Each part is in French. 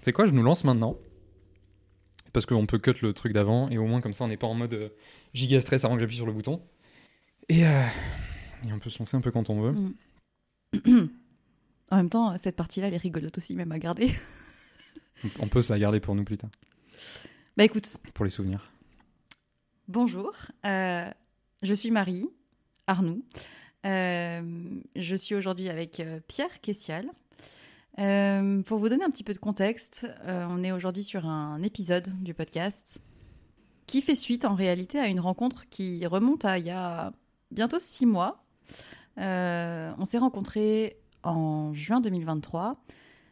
tu sais quoi, je nous lance maintenant. Parce qu'on peut cut le truc d'avant et au moins comme ça on n'est pas en mode euh, giga stress avant que j'appuie sur le bouton. Et, euh, et on peut se lancer un peu quand on veut. Mm. en même temps, cette partie-là, elle est rigolote aussi, même à garder. On peut se la garder pour nous plus tard, bah écoute, pour les souvenirs. bonjour. euh, je suis Marie Arnoux. Euh, je suis aujourd'hui avec Pierre Kessial. Euh, pour vous donner un petit peu de contexte, euh, on est aujourd'hui sur un épisode du podcast qui fait suite en réalité à une rencontre qui remonte à il y a bientôt six mois. Euh, on s'est rencontrés en juin 2023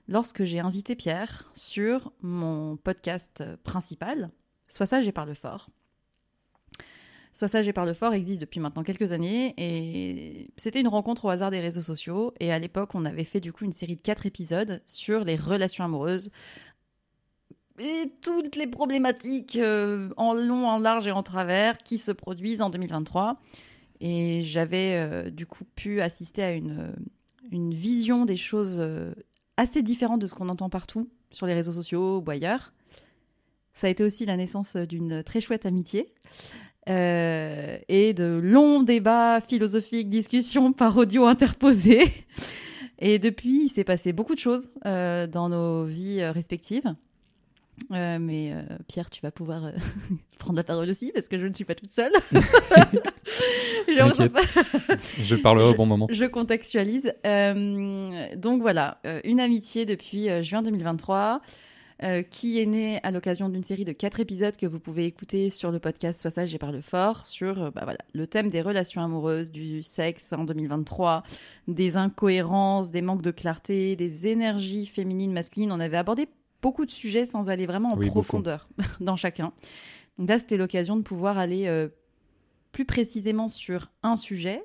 lorsque j'ai invité Pierre sur mon podcast principal, Sois sage et parle fort. Sois sage et parle fort existe depuis maintenant quelques années et c'était une rencontre au hasard des réseaux sociaux et à l'époque on avait fait du coup une série de quatre épisodes sur les relations amoureuses et toutes les problématiques euh, en long, en large et en travers qui se produisent en 2023 et j'avais euh, du coup pu assister à une, euh, une vision des choses assez différentes de ce qu'on entend partout sur les réseaux sociaux ou ailleurs. Ça a été aussi la naissance d'une très chouette amitié euh, et de longs débats philosophiques, discussions par audio interposés. Et depuis, il s'est passé beaucoup de choses euh, dans nos vies euh, respectives. Euh, mais euh, Pierre, tu vas pouvoir euh, prendre la parole aussi parce que je ne suis pas toute seule. Je T'inquiète. Je parlerai au bon moment. je contextualise. Donc voilà, une amitié depuis juin 2023 euh, qui est née à l'occasion d'une série de quatre épisodes que vous pouvez écouter sur le podcast Sois sage et parle fort sur euh, bah voilà, le thème des relations amoureuses, du sexe en 2023, des incohérences, des manques de clarté, des énergies féminines, masculines. On avait abordé beaucoup de sujets sans aller vraiment en Oui, beaucoup. profondeur dans chacun. Donc là, c'était l'occasion de pouvoir aller euh, plus précisément sur un sujet,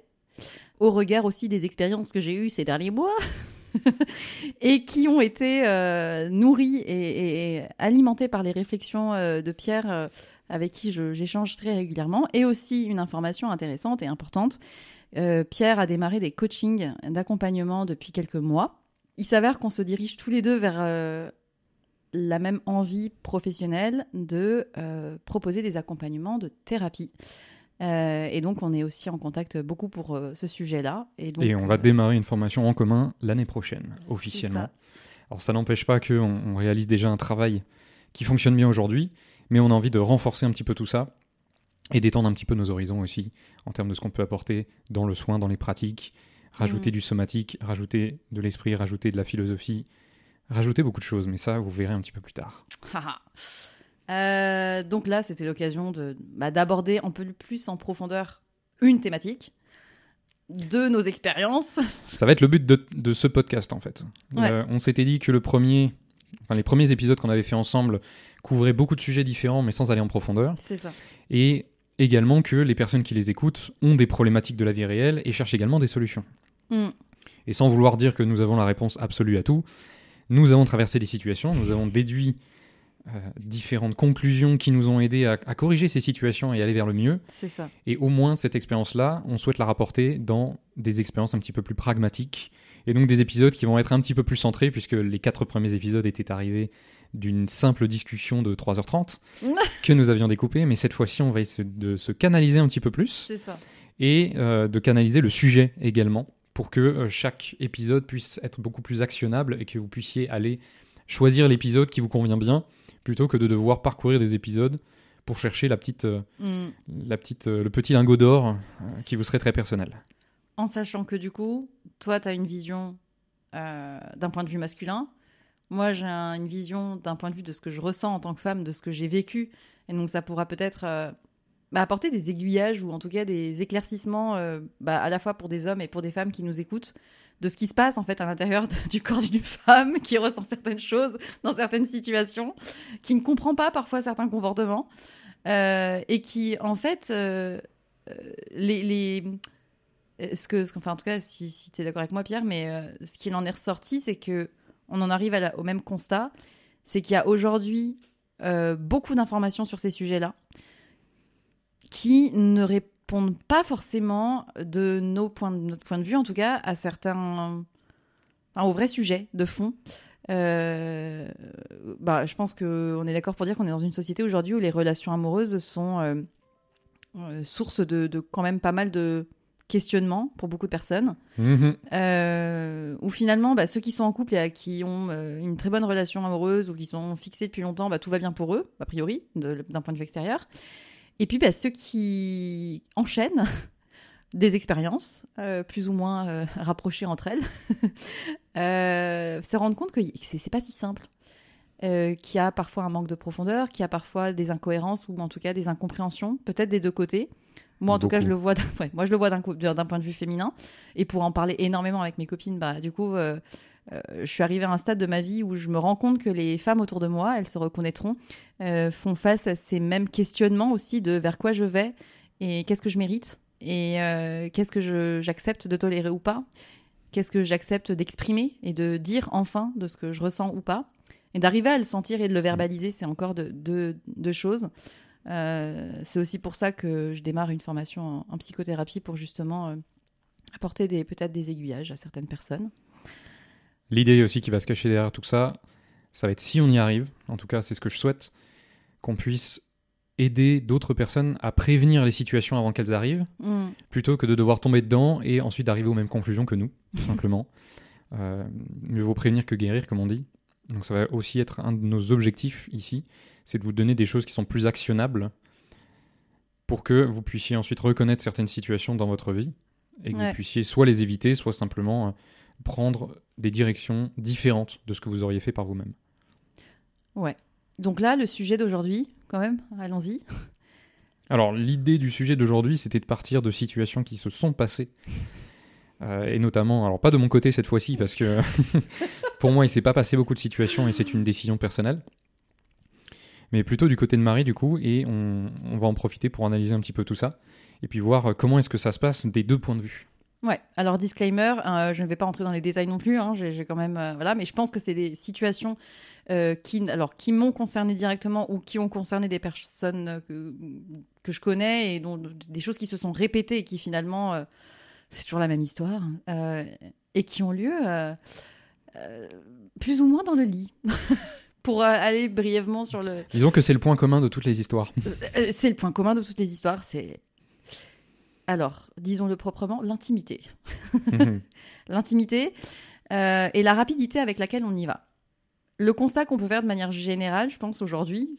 au regard aussi des expériences que j'ai eues ces derniers mois, et qui ont été euh, nourries et, et- alimentées par les réflexions euh, de Pierre, euh, avec qui j'échange très régulièrement, et aussi une information intéressante et importante. Euh, Pierre a démarré des coachings d'accompagnement depuis quelques mois. Il s'avère qu'on se dirige tous les deux vers la même envie professionnelle de proposer des accompagnements de thérapie. Euh, et donc, on est aussi en contact beaucoup pour euh, ce sujet-là. Et, donc, Et on va euh, démarrer une formation en commun l'année prochaine, officiellement. ça. Alors ça n'empêche pas qu'on on réalise déjà un travail qui fonctionne bien aujourd'hui, mais on a envie de renforcer un petit peu tout ça et d'étendre un petit peu nos horizons aussi en termes de ce qu'on peut apporter dans le soin, dans les pratiques, rajouter Mhm. du somatique, rajouter de l'esprit, rajouter de la philosophie, rajouter beaucoup de choses, mais ça vous verrez un petit peu plus tard. Euh, donc là, c'était l'occasion de bah, d'aborder un peu plus en profondeur une thématique de nos expériences. Ça va être le but de, de ce podcast en fait. Ouais. Euh, on s'était dit que le premier, enfin les premiers épisodes qu'on avait fait ensemble couvraient beaucoup de sujets différents, mais sans aller en profondeur. C'est ça. et également que les personnes qui les écoutent ont des problématiques de la vie réelle et cherchent également des solutions. Mm. Et sans vouloir dire que nous avons la réponse absolue à tout, nous avons traversé des situations, nous avons déduit différentes conclusions qui nous ont aidés à, à corriger ces situations et aller vers le mieux. C'est ça. Et au moins cette expérience-là, on souhaite la rapporter dans des expériences un petit peu plus pragmatiques. Et donc des épisodes qui vont être un petit peu plus centrés, puisque les quatre premiers épisodes étaient arrivés d'une simple discussion de 3h30 que nous avions découpé. Mais cette fois-ci, on va essayer de se canaliser un petit peu plus C'est ça. et euh, de canaliser le sujet également pour que euh, chaque épisode puisse être beaucoup plus actionnable et que vous puissiez aller choisir l'épisode qui vous convient bien plutôt que de devoir parcourir des épisodes pour chercher la petite, euh, Mm. la petite, euh, le petit lingot d'or euh, qui vous serait très personnel. En sachant que du coup, toi, tu as une vision euh, d'un point de vue masculin. Moi, j'ai un- une vision d'un point de vue de ce que je ressens en tant que femme, de ce que j'ai vécu. Et donc, ça pourra peut-être euh, bah, apporter des aiguillages ou en tout cas des éclaircissements euh, bah, à la fois pour des hommes et pour des femmes qui nous écoutent de ce qui se passe en fait à l'intérieur du corps d'une femme qui ressent certaines choses dans certaines situations, qui ne comprend pas parfois certains comportements euh, et qui en fait euh, euh, les, les ce que, ce que- enfin en tout cas si, si tu es d'accord avec moi Pierre, mais ce qu'il en est ressorti c'est que on en arrive au même constat, c'est qu'il y a aujourd'hui beaucoup d'informations sur ces sujets-là qui ne répondent pas forcément de nos points de notre point de vue en tout cas à certains enfin, aux vrais sujets de fond. Euh, bah, je pense qu'on est d'accord pour dire qu'on est dans une société aujourd'hui où les relations amoureuses sont euh, euh, source de, de quand même pas mal de questionnements pour beaucoup de personnes. Euh, où finalement, bah, ceux qui sont en couple et à qui ont une très bonne relation amoureuse ou qui sont fixés depuis longtemps, bah, tout va bien pour eux, a priori, d'un point de vue extérieur. Et puis, bah, ceux qui enchaînent des expériences, euh, plus ou moins euh, rapprochées entre elles, euh, se rendent compte que c'est pas si simple. Qu'il y a parfois un manque de profondeur, qu'il y a parfois des incohérences ou en tout cas des incompréhensions, peut-être des deux côtés. Moi, en tout cas, je le vois, ouais, moi, je le vois d'un point de vue féminin. Et pour en parler énormément avec mes copines, bah, du coup, euh, je suis arrivée à un stade de ma vie où je me rends compte que les femmes autour de moi, elles se reconnaîtront, euh, font face à ces mêmes questionnements aussi de vers quoi je vais et qu'est-ce que je mérite et euh, qu'est-ce que j'accepte de tolérer ou pas, qu'est-ce que j'accepte d'exprimer et de dire enfin de ce que je ressens ou pas. Et d'arriver à le sentir et de le verbaliser, c'est encore deux de, choses. C'est aussi pour ça que je démarre une formation en, psychothérapie pour justement apporter peut-être des aiguillages à certaines personnes. L'idée aussi qui va se cacher derrière tout ça, ça va être si on y arrive, en tout cas c'est ce que je souhaite, qu'on puisse aider d'autres personnes à prévenir les situations avant qu'elles arrivent, Mm. plutôt que de devoir tomber dedans et ensuite d'arriver aux mêmes conclusions que nous, tout simplement. Euh, mieux vaut prévenir que guérir, comme on dit. Donc ça va aussi être un de nos objectifs ici, c'est de vous donner des choses qui sont plus actionnables pour que vous puissiez ensuite reconnaître certaines situations dans votre vie et que Ouais. vous puissiez soit les éviter, soit simplement euh, prendre des directions différentes de ce que vous auriez fait par vous-même. Ouais. Donc là, le sujet d'aujourd'hui, quand même, allons-y. Alors, l'idée du sujet d'aujourd'hui, c'était de partir de situations qui se sont passées. Euh, et notamment, alors pas de mon côté cette fois-ci, parce que pour moi, il s'est pas passé beaucoup de situations et c'est une décision personnelle. Mais plutôt du côté de Marie, du coup, et on, on va en profiter pour analyser un petit peu tout ça. Et puis voir comment est-ce que ça se passe des deux points de vue. Ouais. Alors disclaimer, euh, je ne vais pas entrer dans les détails non plus. hein, j'ai quand même, euh, voilà, mais je pense que c'est des situations euh, qui, alors, qui m'ont concerné directement ou qui ont concerné des personnes que, que je connais et dont des choses qui se sont répétées et qui finalement, c'est toujours la même histoire euh, et qui ont lieu plus ou moins dans le lit. Pour aller brièvement sur le, Disons que c'est le point commun de toutes les histoires. C'est le point commun de toutes les histoires, c'est alors, disons-le proprement, l'intimité. Mhm. L'intimité euh, et la rapidité avec laquelle on y va. Le constat qu'on peut faire de manière générale, je pense, aujourd'hui,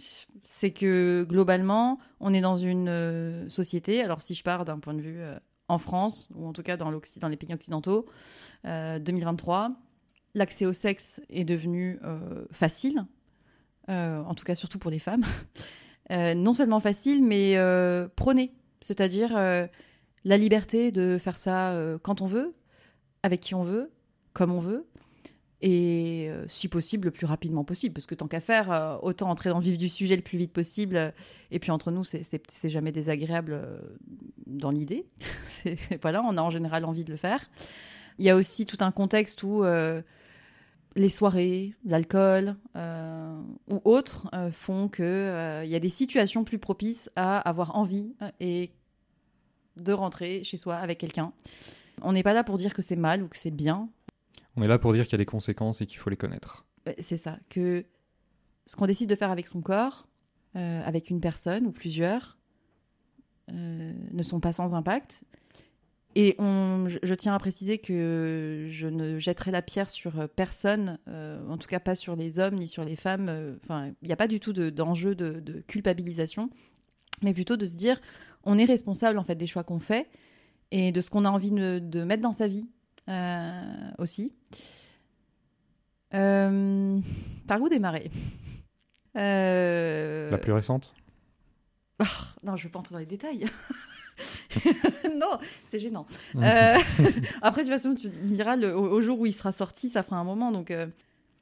c'est que globalement, on est dans une euh, société, alors si je pars d'un point de vue euh, en France, ou en tout cas dans, les pays occidentaux, euh, 2023, l'accès au sexe est devenu facile, en tout cas surtout pour les femmes. Non seulement facile, mais prôné. C'est-à-dire euh, la liberté de faire ça euh, quand on veut, avec qui on veut, comme on veut, et euh, si possible le plus rapidement possible. Parce que tant qu'à faire, euh, autant entrer dans le vif du sujet le plus vite possible. et puis entre nous, c'est- jamais désagréable dans l'idée. C'est- voilà, on a en général envie de le faire. Il y a aussi tout un contexte où les soirées, l'alcool ou autres font euh, il y a des situations plus propices à avoir envie et de rentrer chez soi avec quelqu'un. On n'est pas là pour dire que c'est mal ou que c'est bien. On est là pour dire qu'il y a des conséquences et qu'il faut les connaître. Ouais, C'est ça, que ce qu'on décide de faire avec son corps, euh, avec une personne ou plusieurs, euh, ne sont pas sans impact. Et on, je, je tiens à préciser que je ne jetterai la pierre sur personne, euh, en tout cas pas sur les hommes ni sur les femmes. Enfin, il n'y a pas du tout de- d'enjeu de, de culpabilisation, mais plutôt de se dire on est responsable en fait des choix qu'on fait et de ce qu'on a envie de, de mettre dans sa vie euh, aussi. Euh, par où démarrer? Euh, La plus récente? Ah, Non, je ne vais pas entrer dans les détails. non, c'est gênant. Euh, après, de toute façon, tu diras, le- au, au jour où il sera sorti, ça fera un moment. Donc,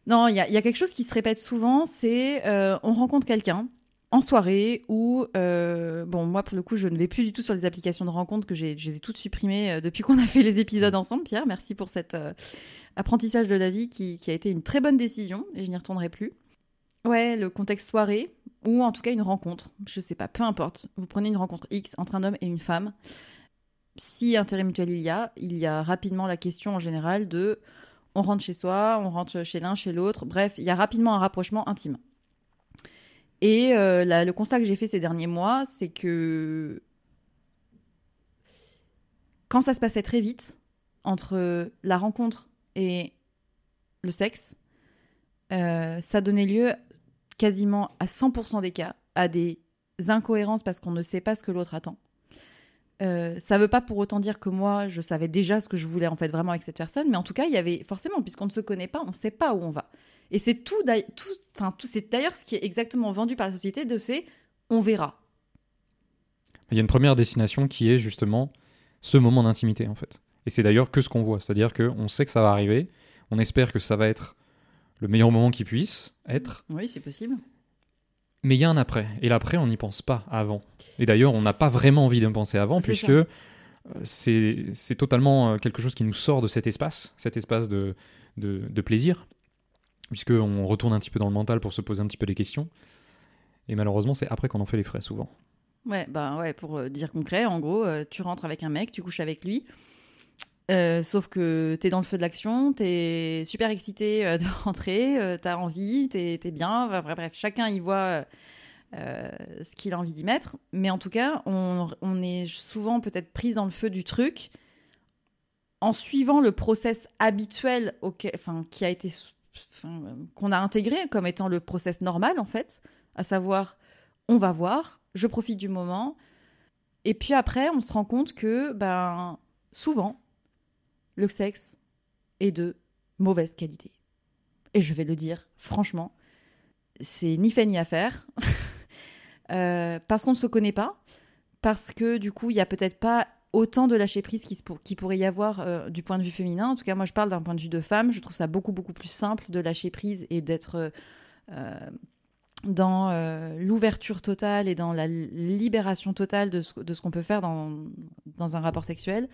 non, il y, y a quelque chose qui se répète souvent, c'est on rencontre quelqu'un en soirée ou euh, bon moi pour le coup je ne vais plus du tout sur les applications de rencontre que j'ai je les ai toutes supprimées euh, depuis qu'on a fait les épisodes ensemble. Pierre merci pour cet euh, apprentissage de la vie qui, qui a été une très bonne décision et je n'y retournerai plus. Ouais le contexte soirée ou en tout cas une rencontre. Je sais pas peu importe. Vous prenez une rencontre X entre un homme et une femme. Si intérêt mutuel il y a il y a rapidement la question en général de on rentre chez soi on rentre chez l'un chez l'autre. Bref il y a rapidement un rapprochement intime Et euh, le constat que j'ai fait ces derniers mois, c'est que quand ça se passait très vite entre la rencontre et le sexe, euh, ça donnait lieu quasiment à 100% des cas à des incohérences parce qu'on ne sait pas ce que l'autre attend. Euh, ça veut pas pour autant dire que moi je savais déjà ce que je voulais en fait vraiment avec cette personne, mais en tout cas il y avait forcément puisqu'on ne se connaît pas, on ne sait pas où on va. Et c'est tout, d'ail- tout, enfin tout, c'est d'ailleurs ce qui est exactement vendu par la société de c'est on verra. Il y a une première destination qui est justement ce moment d'intimité en fait. Et c'est d'ailleurs que ce qu'on voit, c'est-à-dire qu'on sait que ça va arriver, on espère que ça va être le meilleur moment qui puisse être, Oui, c'est possible. mais il y a un après. Et l'après, on n'y pense pas avant. Et d'ailleurs, on n'a pas vraiment envie de penser avant, puisque euh, c'est totalement euh, quelque chose qui nous sort de cet espace, cet espace de, de, de plaisir, puisqu'on retourne un petit peu dans le mental pour se poser un petit peu des questions. Et malheureusement, c'est après qu'on en fait les frais souvent. Ouais, bah ouais, pour euh, dire concret, en gros, euh, tu rentres avec un mec, tu couches avec lui. Euh, sauf que t'es dans le feu de l'action, t'es super excité de rentrer, t'as envie, t'es t'es bien. Bref, chacun y voit ce qu'il a envie d'y mettre. Mais en tout cas, on, on est souvent peut-être pris dans le feu du truc en suivant le process habituel enfin, qui a été, euh, qu'on a intégré comme étant le process normal en fait, à savoir, on va voir, je profite du moment, et puis après, on se rend compte que, ben, souvent, le sexe est de mauvaise qualité. Et je vais le dire franchement, c'est ni fait ni à faire, Euh, parce qu'on ne se connaît pas, parce que du coup, il y a peut-être pas autant de lâcher prise qu'il pour- qu'il pourrait y avoir euh, du point de vue féminin. En tout cas, moi, je parle d'un point de vue de femme. Je trouve ça beaucoup, beaucoup plus simple de lâcher prise et d'être euh, euh, dans euh, l'ouverture totale et dans la libération totale de ce, de ce qu'on peut faire dans, dans un rapport sexuel.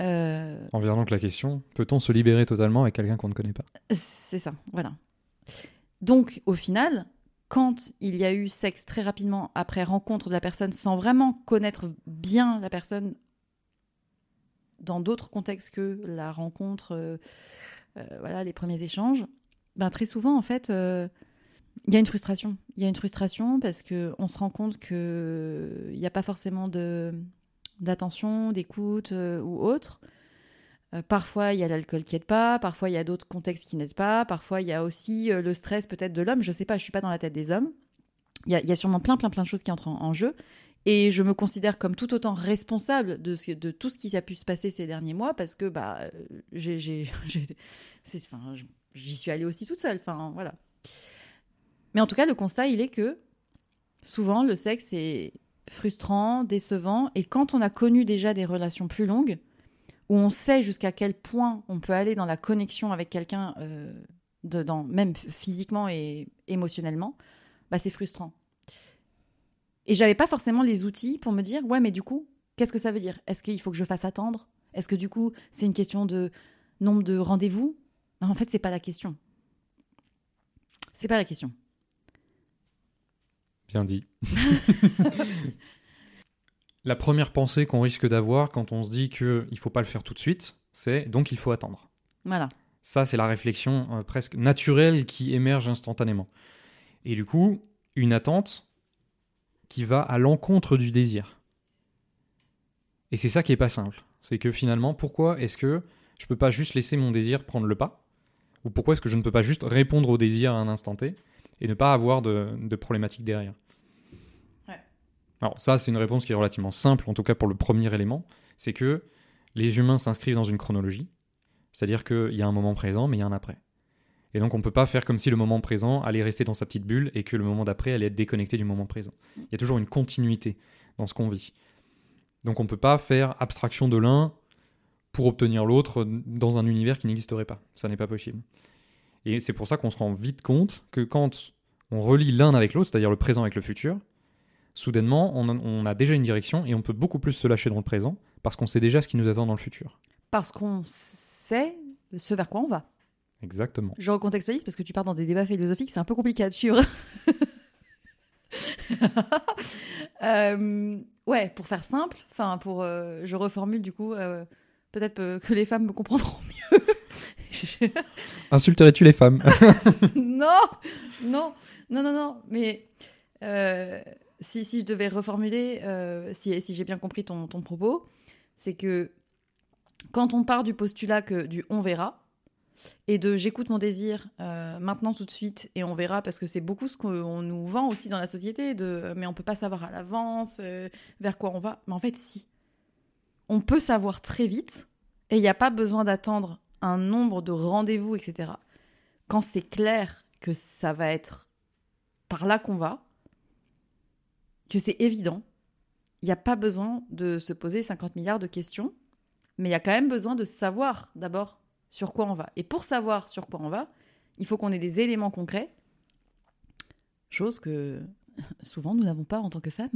En vient donc la question, peut-on se libérer totalement avec quelqu'un qu'on ne connaît pas? C'est ça, voilà. Donc, au final, quand il y a eu sexe très rapidement après rencontre de la personne, sans vraiment connaître bien la personne dans d'autres contextes que la rencontre, euh, euh, voilà, les premiers échanges, ben très souvent, en fait, euh, il y a une frustration. Il y a une frustration parce que on se rend compte que il n'y a pas forcément d'attention, d'écoute ou autre. Euh, parfois, il y a l'alcool qui aide pas, parfois, il y a d'autres contextes qui n'aident pas, parfois, il y a aussi euh, le stress peut-être de l'homme. Je sais pas, je suis pas dans la tête des hommes. Il y a, sûrement plein, plein, plein de choses qui entrent en, jeu. Et je me considère comme tout autant responsable de, tout ce qui a pu se passer ces derniers mois parce que bah, euh, j'y suis allée aussi toute seule. Enfin, voilà. Mais en tout cas, le constat, il est que souvent, le sexe est frustrant, décevant. Et quand on a connu déjà des relations plus longues, où on sait jusqu'à quel point on peut aller dans la connexion avec quelqu'un, euh, dans- même physiquement et émotionnellement, bah, c'est frustrant. Et j'avais pas forcément les outils pour me dire, ouais, mais du coup, qu'est-ce que ça veut dire? Est-ce qu'il faut que je fasse attendre? Est-ce que du coup, c'est une question de nombre de rendez-vous? Non, En fait, c'est pas la question. C'est pas la question. Bien dit. la première pensée qu'on risque d'avoir quand on se dit qu'il ne faut pas le faire tout de suite, c'est donc il faut attendre. Voilà. Ça, c'est la réflexion euh, presque naturelle qui émerge instantanément. Et du coup, une attente qui va à l'encontre du désir. Et c'est ça qui est pas simple. C'est que finalement, pourquoi est-ce que je peux pas juste laisser mon désir prendre le pas? Ou pourquoi est-ce que je ne peux pas juste répondre au désir à un instant T et ne pas avoir de, de problématique derrière? Alors ça, c'est une réponse qui est relativement simple, en tout cas pour le premier élément. C'est que les humains s'inscrivent dans une chronologie. C'est-à-dire qu'il y a un moment présent, mais il y a un après. Et donc on ne peut pas faire comme si le moment présent allait rester dans sa petite bulle et que le moment d'après allait être déconnecté du moment présent. Il y a toujours une continuité dans ce qu'on vit. Donc on ne peut pas faire abstraction de l'un pour obtenir l'autre dans un univers qui n'existerait pas. Ça n'est pas possible. Et c'est pour ça qu'on se rend vite compte que quand on relie l'un avec l'autre, c'est-à-dire le présent avec le futur, soudainement on a, on a déjà une direction et on peut beaucoup plus se lâcher dans le présent parce qu'on sait déjà ce qui nous attend dans le futur. Parce qu'on sait ce vers quoi on va. Exactement. Je recontextualise parce que tu pars dans des débats philosophiques, c'est un peu compliqué à suivre. Euh, ouais, pour faire simple, enfin pour, euh, je reformule du coup, euh, peut-être que les femmes me comprendront mieux. Insulterais-tu les femmes? Non, non, non, non, non. Mais euh, si, si je devais reformuler, euh, si, si j'ai bien compris ton, ton propos, c'est que quand on part du postulat que du on verra et de j'écoute mon désir euh, maintenant tout de suite et on verra parce que c'est beaucoup ce qu'on nous vend aussi dans la société de mais on peut pas savoir à l'avance euh, vers quoi on va. Mais en fait si. On peut savoir très vite et il n'y a pas besoin d'attendre un nombre de rendez-vous etc quand c'est clair que ça va être par là qu'on va que c'est évident il n'y a pas besoin de se poser 50 milliards de questions mais il y a quand même besoin de savoir d'abord sur quoi on va. Et pour savoir sur quoi on va, il faut qu'on ait des éléments concrets, chose que souvent nous n'avons pas en tant que femmes.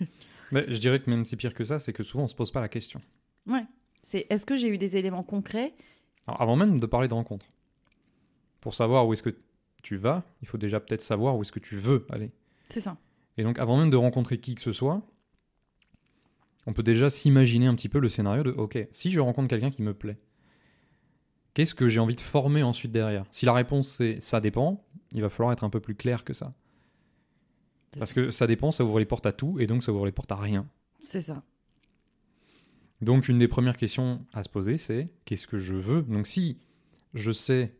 Mais je dirais que même c'est pire que ça, c'est que souvent on se pose pas la question. ouais. C'est est-ce que j'ai eu des éléments concrets? Alors, avant même de parler de rencontre, pour savoir où est-ce que tu vas, il faut déjà peut-être savoir où est-ce que tu veux aller. C'est ça. Et donc, avant même de rencontrer qui que ce soit, on peut déjà s'imaginer un petit peu le scénario de OK, si je rencontre quelqu'un qui me plaît, qu'est-ce que j'ai envie de former ensuite derrière? Si la réponse c'est ça dépend, il va falloir être un peu plus clair que ça. Parce ça. que ça dépend, ça ouvre les portes à tout, et donc ça ouvre les portes à rien. C'est ça. Donc, une des premières questions à se poser, c'est qu'est-ce que je veux? Donc, si je sais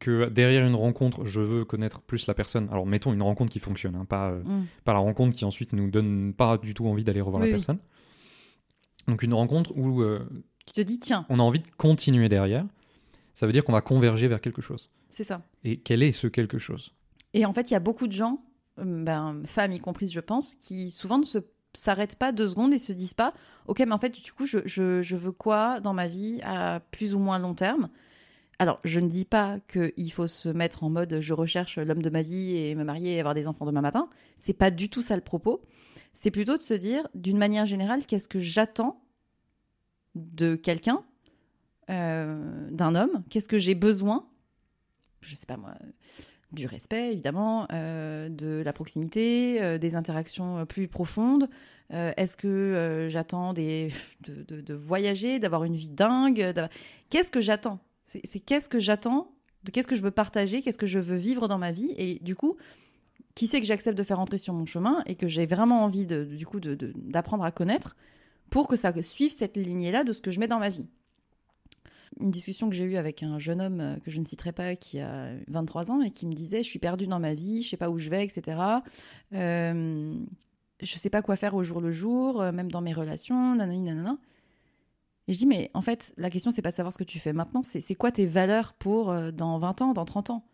que derrière une rencontre, je veux connaître plus la personne, alors mettons une rencontre qui fonctionne, hein, pas, euh, Mm. pas la rencontre qui ensuite nous donne pas du tout envie d'aller revoir Oui, la oui. personne. Donc, une rencontre où euh, Tu te dis tiens, on a envie de continuer derrière, ça veut dire qu'on va converger vers quelque chose. c'est ça. Et quel est ce quelque chose? Et en fait, il y a beaucoup de gens, euh, ben, femmes y compris, je pense, qui souvent ne se s'arrêtent pas deux secondes et se disent pas ok mais en fait du coup je, je, je veux quoi dans ma vie à plus ou moins long terme? Alors je ne dis pas qu'il faut se mettre en mode je recherche l'homme de ma vie et me marier et avoir des enfants demain matin. C'est pas du tout ça le propos. C'est plutôt de se dire d'une manière générale qu'est-ce que j'attends de quelqu'un euh, d'un homme? Qu'est-ce que j'ai besoin? Je sais pas moi du respect, évidemment, euh, de la proximité, euh, des interactions plus profondes. Est-ce que j'attends de, de- de voyager, d'avoir une vie dingue Qu'est-ce que j'attends? C'est qu'est-ce que j'attends Qu'est-ce que je veux partager Qu'est-ce que je veux vivre dans ma vie Et du coup, qui c'est que j'accepte de faire entrer sur mon chemin et que j'ai vraiment envie de, du coup d'apprendre à connaître pour que ça suive cette lignée-là de ce que je mets dans ma vie une discussion que j'ai eue avec un jeune homme euh, que je ne citerai pas qui a 23 ans et qui me disait je suis perdu dans ma vie, je sais pas où je vais, etc. Euh, je sais pas quoi faire au jour le jour, euh, même dans mes relations, nanani nanana. Et je dis mais en fait la question c'est pas de savoir ce que tu fais maintenant, c'est c'est quoi tes valeurs pour euh, dans 20 ans, dans 30 ans?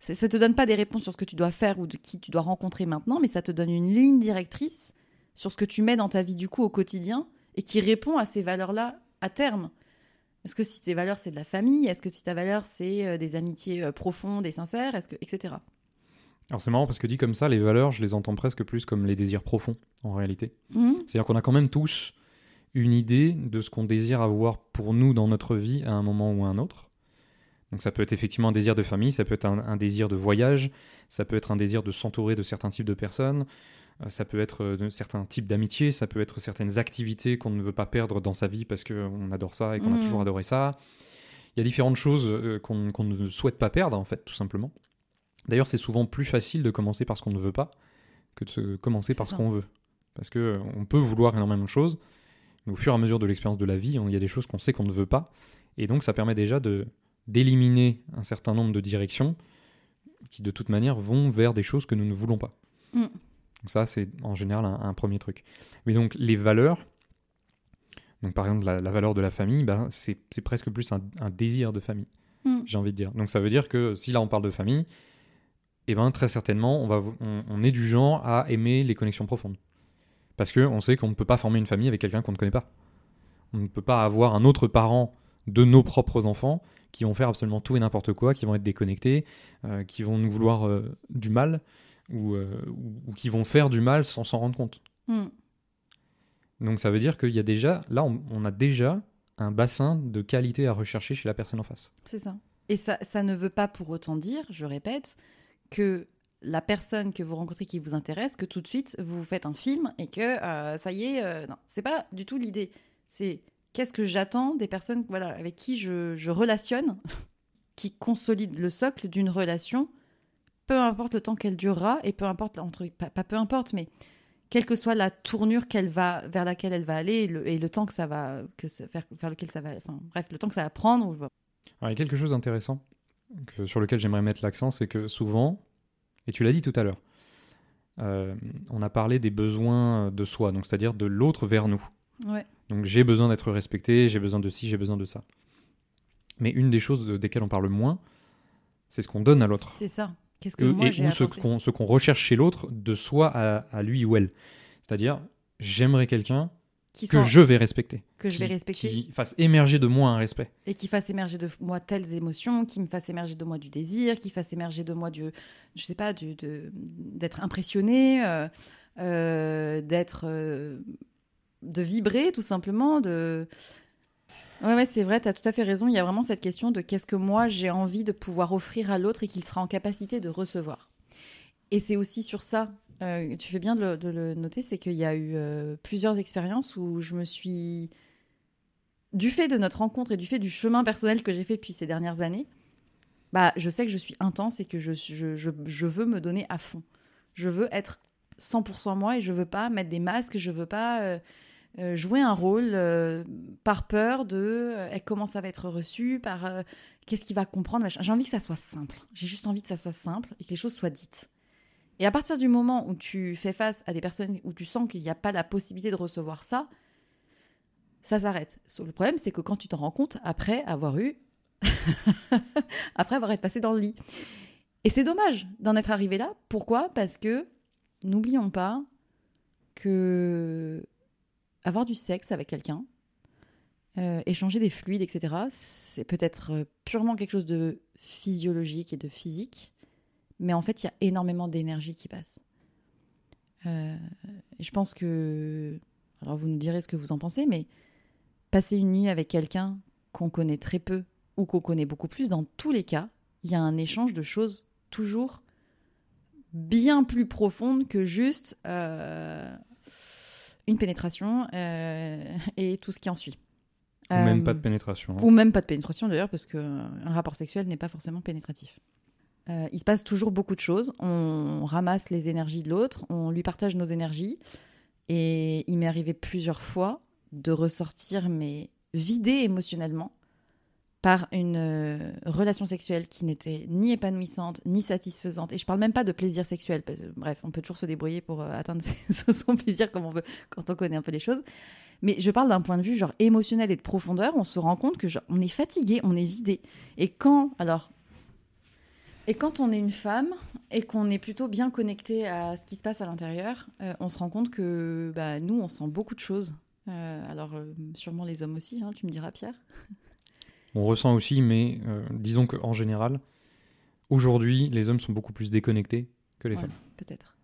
Ça te donne pas des réponses sur ce que tu dois faire ou de qui tu dois rencontrer maintenant, mais ça te donne une ligne directrice sur ce que tu mets dans ta vie du coup au quotidien et qui répond à ces valeurs-là à terme. Est-ce que si tes valeurs c'est de la famille? Est-ce que si ta valeur c'est euh, des amitiés euh, profondes et sincères? Est-ce que etc. Alors, c'est marrant parce que dit comme ça, les valeurs, je les entends presque plus comme les désirs profonds, en réalité. Mhm. C'est-à-dire qu'on a quand même tous une idée de ce qu'on désire avoir pour nous dans notre vie à un moment ou à un autre. Donc ça peut être effectivement un désir de famille, ça peut être un, un désir de voyage, ça peut être un désir de s'entourer de certains types de personnes, euh, ça peut être euh, de certains types d'amitié, ça peut être certaines activités qu'on ne veut pas perdre dans sa vie parce qu'on adore ça et qu'on a Mhm. toujours adoré ça. Il y a différentes choses euh, qu'on ne souhaite pas perdre, en fait, tout simplement. D'ailleurs, c'est souvent plus facile de commencer par ce qu'on ne veut pas que de se- commencer par ce qu'on veut. Parce que on peut vouloir énormément de choses, mais au fur et à mesure de l'expérience de la vie, il y a des choses qu'on sait qu'on ne veut pas. Et donc, ça permet déjà de d'éliminer un certain nombre de directions qui, de toute manière, vont vers des choses que nous ne voulons pas. Mm. Donc ça, c'est en général un, un premier truc. Mais donc, les valeurs, donc par exemple, la, la valeur de la famille, ben, c'est presque plus un, un désir de famille, Mm. j'ai envie de dire. Donc ça veut dire que si là, on parle de famille, eh ben, très certainement, on, va, on, on est du genre à aimer les connexions profondes. Parce qu'on sait qu'on ne peut pas former une famille avec quelqu'un qu'on ne connaît pas. On ne peut pas avoir un autre parent de nos propres enfants qui vont faire absolument tout et n'importe quoi, qui vont être déconnectés, euh, qui vont nous vouloir euh, du mal, ou, euh, ou- qui vont faire du mal sans s'en rendre compte. Mm. Donc ça veut dire qu'il y a déjà, là, on, on a déjà un bassin de qualité à rechercher chez la personne en face. C'est ça. Et ça, ça ne veut pas pour autant dire, je répète, que la personne que vous rencontrez qui vous intéresse, que tout de suite vous faites un film et que euh, ça y est, euh, non, c'est pas du tout l'idée. C'est qu'est-ce que j'attends des personnes voilà, avec qui je, je relationne, qui consolident le socle d'une relation, peu importe le temps qu'elle durera, et peu importe, entre, pas, peu importe, mais quelle que soit la tournure qu'elle va, vers laquelle elle va aller, et le, temps que ça va, que lequel ça va, bref, le temps que ça va prendre. Alors, il y a quelque chose d'intéressant que- sur lequel j'aimerais mettre l'accent, c'est que souvent, et tu l'as dit tout à l'heure, euh, on a parlé des besoins de soi, donc c'est-à-dire de l'autre vers nous. Ouais. Donc j'ai besoin d'être respecté, j'ai besoin de ci, j'ai besoin de ça. Mais une des choses de- desquelles on parle moins, c'est ce qu'on donne à l'autre. C'est ça. Qu'est-ce que Que- moi et ou ce apporté qu'on ce qu'on recherche chez l'autre de soi à, à lui ou elle. C'est-à-dire, j'aimerais quelqu'un qui que je vais respecter. que je vais qui- respecter. Qui fasse émerger de moi un respect. et qui fasse émerger de moi telles émotions, qui me fasse émerger de moi du désir, qui fasse émerger de moi du, je sais pas, du, de, d'être impressionné, euh, euh, d'être, euh, de vibrer tout simplement, de. Ouais, ouais, c'est vrai, tu as tout à fait raison. Il y a vraiment cette question de qu'est-ce que moi j'ai envie de pouvoir offrir à l'autre et qu'il sera en capacité de recevoir. Et c'est aussi sur ça, euh, tu fais bien de le, noter, c'est qu'il y a eu euh, plusieurs expériences où je me suis du fait de notre rencontre et du fait du chemin personnel que j'ai fait depuis ces dernières années, bah, je sais que je suis intense et que je, je, je, veux me donner à fond. Je veux être 100% moi et je veux pas mettre des masques, je veux pas euh, jouer un rôle par peur de comment ça va être reçu, par qu'est-ce qu'il va comprendre. J'ai envie que ça soit simple. J'ai juste envie que ça soit simple et que les choses soient dites. Et à partir du moment où tu fais face à des personnes où tu sens qu'il n'y a pas la possibilité de recevoir ça, ça s'arrête. Le problème, c'est que quand tu t'en rends compte après avoir eu. après avoir été passé dans le lit. Et c'est dommage d'en être arrivé là. Pourquoi? Parce que n'oublions pas que avoir du sexe avec quelqu'un, euh, échanger des fluides, etc., c'est peut-être euh, purement quelque chose de physiologique et de physique, mais en fait, il y a énormément d'énergie qui passe. Euh, je pense que. Alors, vous nous direz ce que vous en pensez, mais passer une nuit avec quelqu'un qu'on connaît très peu ou qu'on connaît beaucoup plus, dans tous les cas, il y a un échange de choses toujours bien plus profondes que juste euh, une pénétration euh, et tout ce qui en suit. Ou même pas de pénétration. hein. ou même pas de pénétration d'ailleurs, parce qu'un rapport sexuel n'est pas forcément pénétratif. Euh, il se passe toujours beaucoup de choses. On ramasse les énergies de l'autre, on lui partage nos énergies. Et il m'est arrivé plusieurs fois de ressortir, mais vidé émotionnellement, par une euh, relation sexuelle qui n'était ni épanouissante, ni satisfaisante. Et je parle même pas de plaisir sexuel. parce bref, on peut toujours se débrouiller pour euh, atteindre son plaisir comme on veut quand on connaît un peu les choses. Mais je parle d'un point de vue genre émotionnel et de profondeur. On se rend compte que on est fatigué, on est vidé. Et quand alors et quand on est une femme et qu'on est plutôt bien connecté à ce qui se passe à l'intérieur, euh, on se rend compte que bah, nous, on sent beaucoup de choses. Euh, alors euh, sûrement les hommes aussi, hein, tu me diras Pierre. On ressent aussi, mais disons qu'en général, aujourd'hui, les hommes sont beaucoup plus déconnectés que les Ouais. femmes. Peut-être.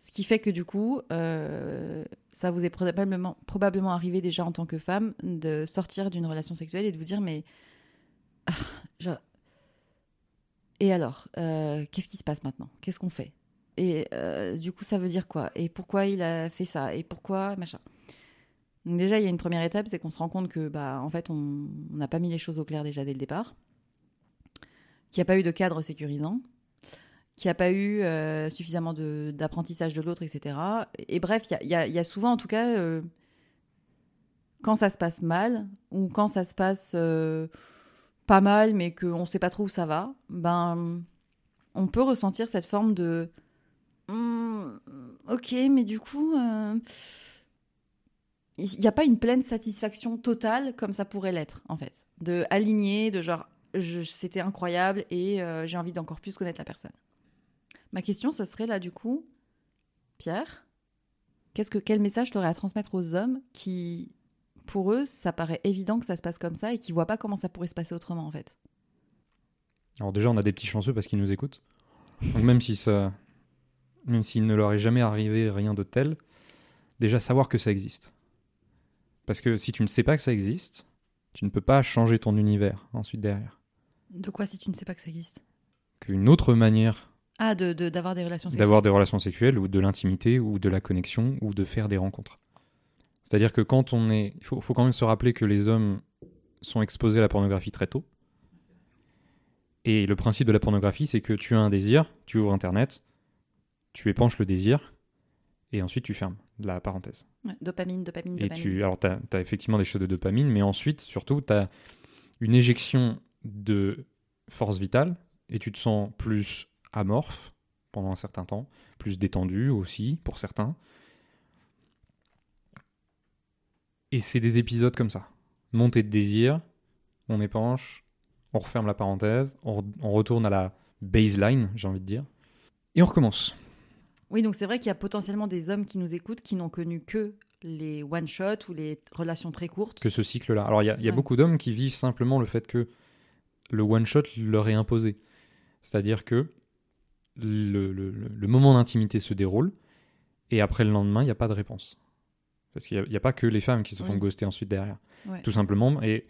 Ce qui fait que du coup, ça vous est probablement, probablement arrivé déjà en tant que femme de sortir d'une relation sexuelle et de vous dire mais ah, et alors euh, qu'est-ce qui se passe maintenant? Qu'est-ce qu'on fait? Et euh, du coup, ça veut dire quoi? Et pourquoi il a fait ça? Et pourquoi machin? Donc déjà, il y a une première étape, c'est qu'on se rend compte que bah en fait, on n'a pas mis les choses au clair déjà dès le départ, qu'il n'y a pas eu de cadre sécurisant. Qu'il n'y a pas eu euh, suffisamment d'apprentissage de, l'autre, etc. Et bref, il y a- souvent, en tout cas, quand ça se passe mal, ou quand ça se passe pas mal, mais qu'on ne sait pas trop où ça va, ben, on peut ressentir cette forme de... Hmm, ok, mais du coup... euh, il n'y a pas une pleine satisfaction totale comme ça pourrait l'être, en fait. De aligner, de genre, c'était incroyable et euh, j'ai envie d'encore plus connaître la personne. Ma question, ce serait là, du coup, Pierre, qu'est-ce que, quel message tu aurais à transmettre aux hommes qui, pour eux, ça paraît évident que ça se passe comme ça et qui voient pas comment ça pourrait se passer autrement, en fait Alors déjà, on a des petits chanceux parce qu'ils nous écoutent. Donc même si ça, même s'il ne leur est jamais arrivé rien de tel, déjà savoir que ça existe. Parce que si tu ne sais pas que ça existe, tu ne peux pas changer ton univers ensuite derrière. De quoi si tu ne sais pas que ça existe? Qu'une autre manière Ah, de, de- d'avoir des relations sexuelles. d'avoir des relations sexuelles ou de l'intimité ou de la connexion ou de faire des rencontres. C'est-à-dire que quand on est. Il faut, faut quand même se rappeler que les hommes sont exposés à la pornographie très tôt. Et le principe de la pornographie, c'est que tu as un désir, tu ouvres Internet, tu épanches le désir, et ensuite tu fermes la parenthèse. Ouais, dopamine, dopamine, Et dopamine. tu, alors, tu as, effectivement des choses de dopamine, mais ensuite, surtout, tu as une éjection de force vitale et tu te sens plus amorphe pendant un certain temps, plus détendu aussi pour certains. Et c'est des épisodes comme ça. Montée de désir, on épanche, on referme la parenthèse, on, re- on retourne à la baseline, j'ai envie de dire, et on recommence. Oui, donc c'est vrai qu'il y a potentiellement des hommes qui nous écoutent qui n'ont connu que les one-shots ou les relations très courtes. que ce cycle-là. Alors, il y a, il y a Ouais. beaucoup d'hommes qui vivent simplement le fait que le one-shot leur est imposé. C'est-à-dire que le- le moment d'intimité se déroule et après le lendemain, il n'y a pas de réponse. Parce qu'il n'y a, pas que les femmes qui se font Oui. ghoster ensuite derrière. Ouais. Tout simplement. Et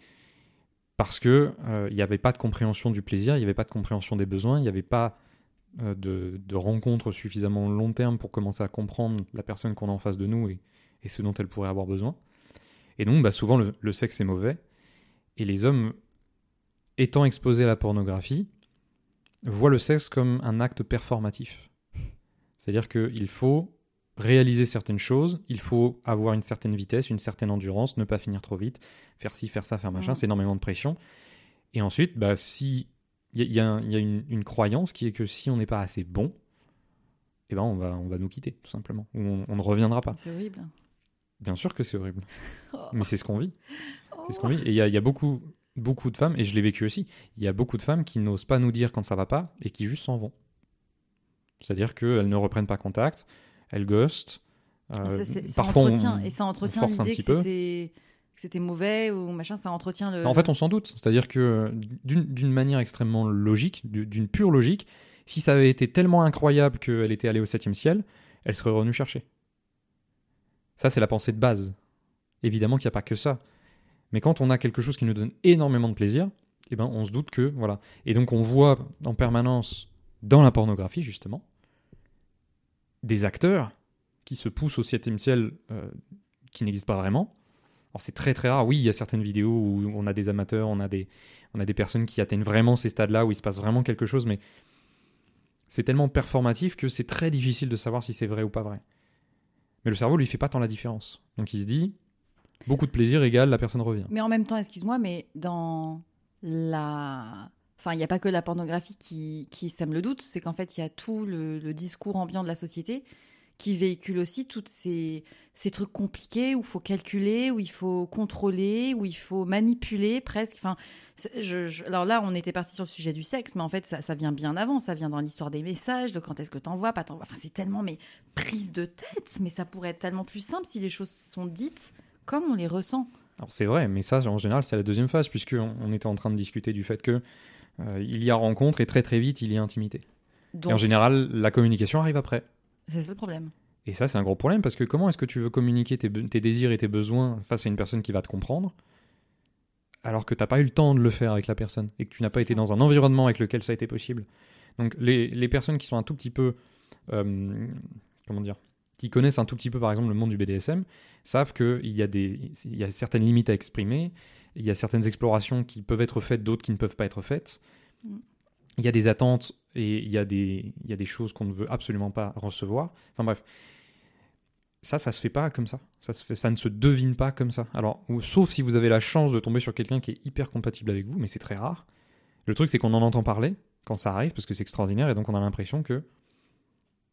parce que euh, il n'y avait pas de compréhension du plaisir, il n'y avait pas de compréhension des besoins, il n'y avait pas euh, de, de rencontre suffisamment long terme pour commencer à comprendre la personne qu'on a en face de nous et, et ce dont elle pourrait avoir besoin. Et donc, bah, souvent, le, le sexe est mauvais. Et les hommes, étant exposés à la pornographie, voient le sexe comme un acte performatif. C'est-à-dire qu'il faut réaliser certaines choses, il faut avoir une certaine vitesse, une certaine endurance, ne pas finir trop vite, faire ci, faire ça, faire machin, c'est énormément de pression. Et ensuite, bah, si il y, a- y y une, une croyance qui est que si on n'est pas assez bon, eh ben on va, on va nous quitter, tout simplement. Ou on, on ne reviendra pas. C'est horrible. Bien sûr que c'est horrible. Oh. Mais c'est ce qu'on vit. C'est ce qu'on Oh. vit. Et il y a, il y a beaucoup, beaucoup de femmes, et je l'ai vécu aussi, il y a beaucoup de femmes qui n'osent pas nous dire quand ça va pas et qui juste s'en vont. C'est-à-dire qu'elles ne reprennent pas contact, elles ghostent. euh, Et ça, ça parfois, on- entretient, et ça entretient l'idée que c'était mauvais ou machin, ça entretient le. En fait, on s'en doute. C'est-à-dire que d'une manière extrêmement logique, du- d'une pure logique, si ça avait été tellement incroyable qu'elle était allée au septième ciel, elle serait revenue chercher. Ça, c'est la pensée de base. Évidemment qu'il n'y a pas que ça. Mais quand on a quelque chose qui nous donne énormément de plaisir, eh ben, on se doute que. voilà. Et donc, on voit en permanence, dans la pornographie, justement, des acteurs qui se poussent au septième ciel euh, qui n'existent pas vraiment. Alors c'est très très rare. Oui, il y a certaines vidéos où on a des amateurs, on a des, on a des personnes qui atteignent vraiment ces stades-là où il se passe vraiment quelque chose, mais c'est tellement performatif que c'est très difficile de savoir si c'est vrai ou pas vrai. Mais le cerveau lui fait pas tant la différence. Donc il se dit beaucoup de plaisir égale la personne revient. Mais en même temps, excuse-moi, mais dans la. Enfin, il n'y a pas que la pornographie qui, qui sème le doute, c'est qu'en fait, il y a tout le, discours ambiant de la société qui véhicule aussi tous ces, ces trucs compliqués où il faut calculer, où il faut contrôler, où il faut manipuler presque. Enfin, je, alors là, on était parti sur le sujet du sexe, mais en fait, ça, ça vient bien avant. Ça vient dans l'histoire des messages, de quand est-ce que t'envoies, pas t'envoies. Enfin, c'est tellement mais prise de tête, mais ça pourrait être tellement plus simple si les choses sont dites comme on les ressent. Alors c'est vrai, mais ça en général c'est la deuxième phase puisque on, on était en train de discuter du fait que euh, il y a rencontre et très très vite il y a intimité. Et en général la communication arrive après. c'est ça le problème. Et ça, c'est un gros problème parce que comment est-ce que tu veux communiquer tes, désirs et tes besoins face à une personne qui va te comprendre alors que tu n'as pas eu le temps de le faire avec la personne et que tu n'as pas été ça. dans un environnement avec lequel ça a été possible. Donc les, les personnes qui sont un tout petit peu, euh, comment dire, qui connaissent un tout petit peu par exemple le monde du BDSM, savent qu'il y, a des- il y a certaines limites à exprimer, il y a certaines explorations qui peuvent être faites, d'autres qui ne peuvent pas être faites. Mm. Il y a des attentes et il y a des, il y a des choses qu'on ne veut absolument pas recevoir. Enfin bref, ça, ça se fait pas comme ça. Ça, se fait, ça ne se devine pas comme ça. Alors, sauf si vous avez la chance de tomber sur quelqu'un qui est hyper compatible avec vous, mais c'est très rare. Le truc, c'est qu'on en entend parler quand ça arrive, parce que c'est extraordinaire, et donc on a l'impression que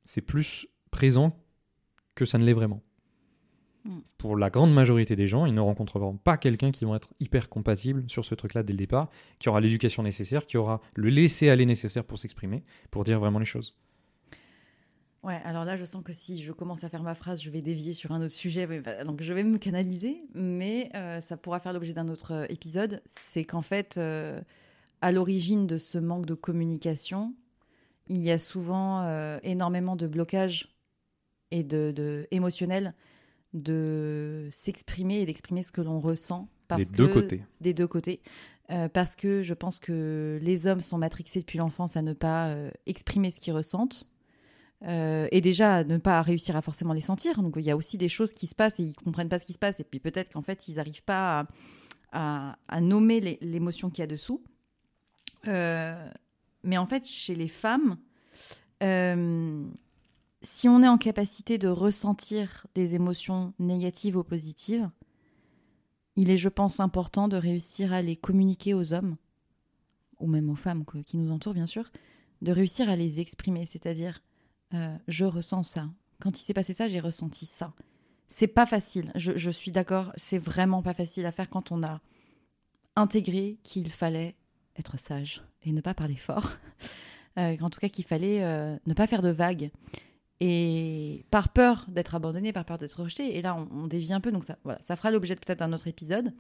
c'est plus présent que ça ne l'est vraiment. Mm. Pour la grande majorité des gens, ils ne rencontreront pas quelqu'un qui va être hyper compatible sur ce truc-là dès le départ, qui aura l'éducation nécessaire, qui aura le laisser-aller nécessaire pour s'exprimer, pour dire vraiment les choses. Ouais, alors là, je sens que si je commence à faire ma phrase, je vais dévier sur un autre sujet. bah, donc, je vais me canaliser, mais euh, ça pourra faire l'objet d'un autre euh, épisode. C'est qu'en fait, euh, à l'origine de ce manque de communication, il y a souvent euh, énormément de blocages et de, de émotionnels de s'exprimer et d'exprimer ce que l'on ressent. Parce Des deux côtés. Des deux côtés. Euh, parce que je pense que les hommes sont matrixés depuis l'enfance à ne pas euh, exprimer ce qu'ils ressentent. euh, et déjà ne pas réussir à forcément les sentir. Donc il y a aussi des choses qui se passent et ils comprennent pas ce qui se passe et puis peut-être qu'en fait ils n'arrivent pas à, à, nommer l'émotion qu'il y a dessous. Mais en fait chez les femmes, si on est en capacité de ressentir des émotions négatives ou positives, il est, je pense, important de réussir à les communiquer aux hommes, ou même aux femmes qui nous entourent, bien sûr, de réussir à les exprimer, c'est-à-dire euh, je ressens ça. Quand il s'est passé ça, j'ai ressenti ça. C'est pas facile, je, suis d'accord, c'est vraiment pas facile à faire quand on a intégré qu'il fallait être sage et ne pas parler fort. Euh, en tout cas, qu'il fallait euh, ne pas faire de vagues. Et par peur d'être abandonné, par peur d'être rejeté, et là on, dévie un peu, donc ça, voilà, ça fera l'objet peut-être d'un autre épisode.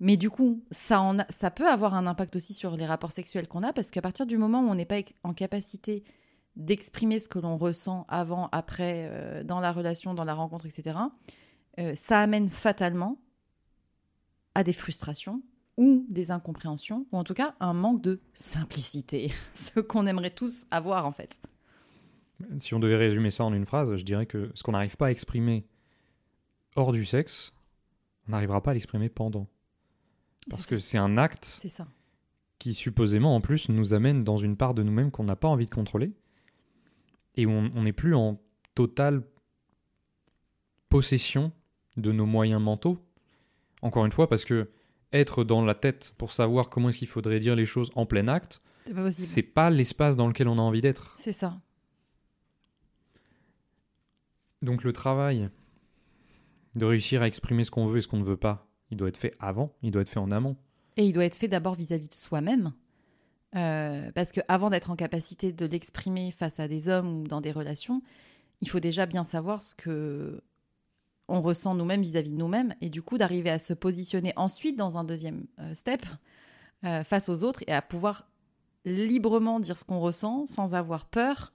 Mais du coup, ça, en ça peut avoir un impact aussi sur les rapports sexuels qu'on a, parce qu'à partir du moment où on n'est pas en capacité d'exprimer ce que l'on ressent avant, après, euh, dans la relation, dans la rencontre, etc., euh, ça amène fatalement à des frustrations ou des incompréhensions, ou en tout cas un manque de simplicité, ce qu'on aimerait tous avoir en fait. Si on devait résumer ça en une phrase, je dirais que ce qu'on n'arrive pas à exprimer hors du sexe, on n'arrivera pas à l'exprimer pendant. Parce que c'est un acte ça. qui supposément en plus nous amène dans une part de nous-mêmes qu'on n'a pas envie de contrôler et on n'est plus en totale possession de nos moyens mentaux. Encore une fois, parce que être dans la tête pour savoir comment est-ce qu'il faudrait dire les choses en plein acte, c'est pas, pas l'espace dans lequel on a envie d'être. C'est ça. Donc le travail de réussir à exprimer ce qu'on veut et ce qu'on ne veut pas, il doit être fait avant, il doit être fait en amont. Et il doit être fait d'abord vis-à-vis de soi-même. Euh, parce qu'avant d'être en capacité de l'exprimer face à des hommes ou dans des relations, il faut déjà bien savoir ce que on ressent nous-mêmes vis-à-vis de nous-mêmes et du coup d'arriver à se positionner ensuite dans un deuxième euh, step euh, face aux autres et à pouvoir librement dire ce qu'on ressent sans avoir peur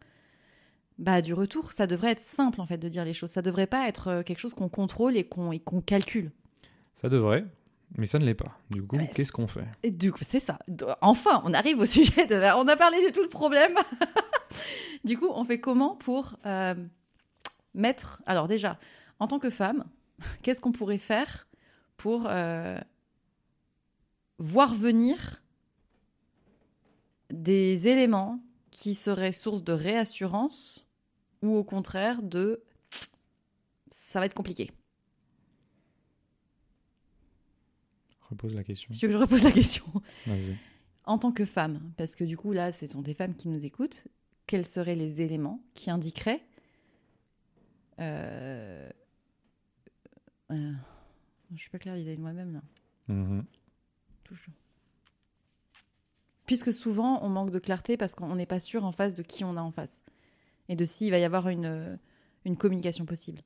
bah, du retour. Ça devrait être simple en fait de dire les choses. Ça devrait pas être quelque chose qu'on contrôle et qu'on calcule. Ça devrait. Mais ça ne l'est pas. Du coup, qu'est-ce qu'on fait? et Du coup, c'est ça. Enfin, on arrive au sujet de. On a parlé de tout le problème. du coup, on fait comment pour euh, mettre. Alors, déjà, en tant que femme, qu'est-ce qu'on pourrait faire pour euh, voir venir des éléments qui seraient source de réassurance ou au contraire de. Ça va être compliqué repose la question. Si tu veux que je repose la question? En tant que femme, parce que du coup, là, ce sont des femmes qui nous écoutent, quels seraient les éléments qui indiqueraient. Euh... Euh... Je suis pas claire vis-à-vis de moi-même, là. Mm-hmm. Puisque souvent, on manque de clarté parce qu'on n'est pas sûr en face de qui on a en face. Et de s'il va y avoir une, une communication possible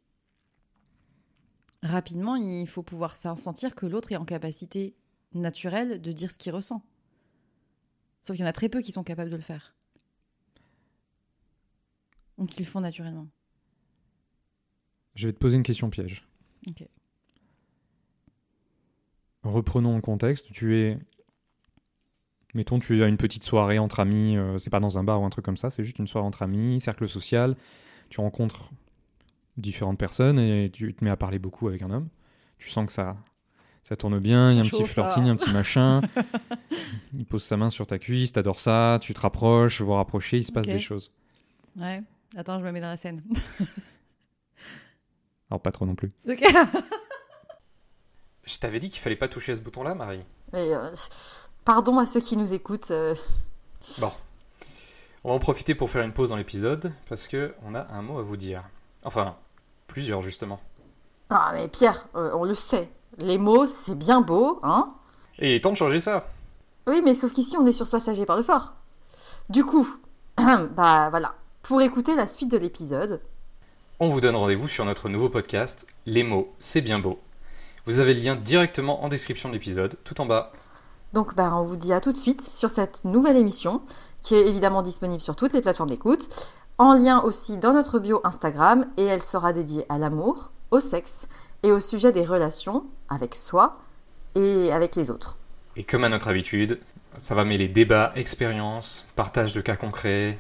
rapidement, il faut pouvoir sentir que l'autre est en capacité naturelle de dire ce qu'il ressent. Sauf qu'il y en a très peu qui sont capables de le faire. Donc ils le font naturellement. Je vais te poser une question piège. Ok. Reprenons le contexte. Tu es. Mettons, tu à une petite soirée entre amis, euh, c'est pas dans un bar ou un truc comme ça, c'est juste une soirée entre amis, cercle social. Tu rencontres différentes personnes et tu te mets à parler beaucoup avec un homme. Tu sens que ça, ça tourne bien, il y a un petit flirting, un petit machin. il pose sa main sur ta cuisse, t'adores ça, tu te rapproches, vous rapprocher, il se passe des choses. Ouais, attends, je me mets dans la scène. Alors pas trop non plus. Ok. je t'avais dit qu'il fallait pas toucher à ce bouton-là, Marie. Euh, pardon à ceux qui nous écoutent. Euh. Bon. On va en profiter pour faire une pause dans l'épisode parce que on a un mot à vous dire. Enfin, Plusieurs, justement. Ah, mais Pierre, euh, on le sait. Les mots, c'est bien beau, hein Et il est temps de changer ça. Oui, mais sauf qu'ici, on est sur Sois sage par le fort. Du coup, bah voilà. Pour écouter la suite de l'épisode, on vous donne rendez-vous sur notre nouveau podcast, Les mots, c'est bien beau. Vous avez le lien directement en description de l'épisode, tout en bas. Donc, bah, on vous dit à tout de suite sur cette nouvelle émission, qui est évidemment disponible sur toutes les plateformes d'écoute en lien aussi dans notre bio Instagram et elle sera dédiée à l'amour, au sexe et au sujet des relations avec soi et avec les autres. Et comme à notre habitude, ça va mêler débat, expérience, partage de cas concrets,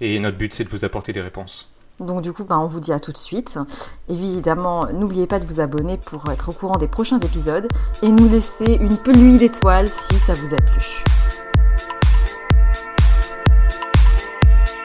Et notre but, c'est de vous apporter des réponses. Donc du coup, bah, on vous dit à tout de suite. Évidemment, n'oubliez pas de vous abonner pour être au courant des prochains épisodes et nous laisser une pelluie d'étoiles si ça vous a plu.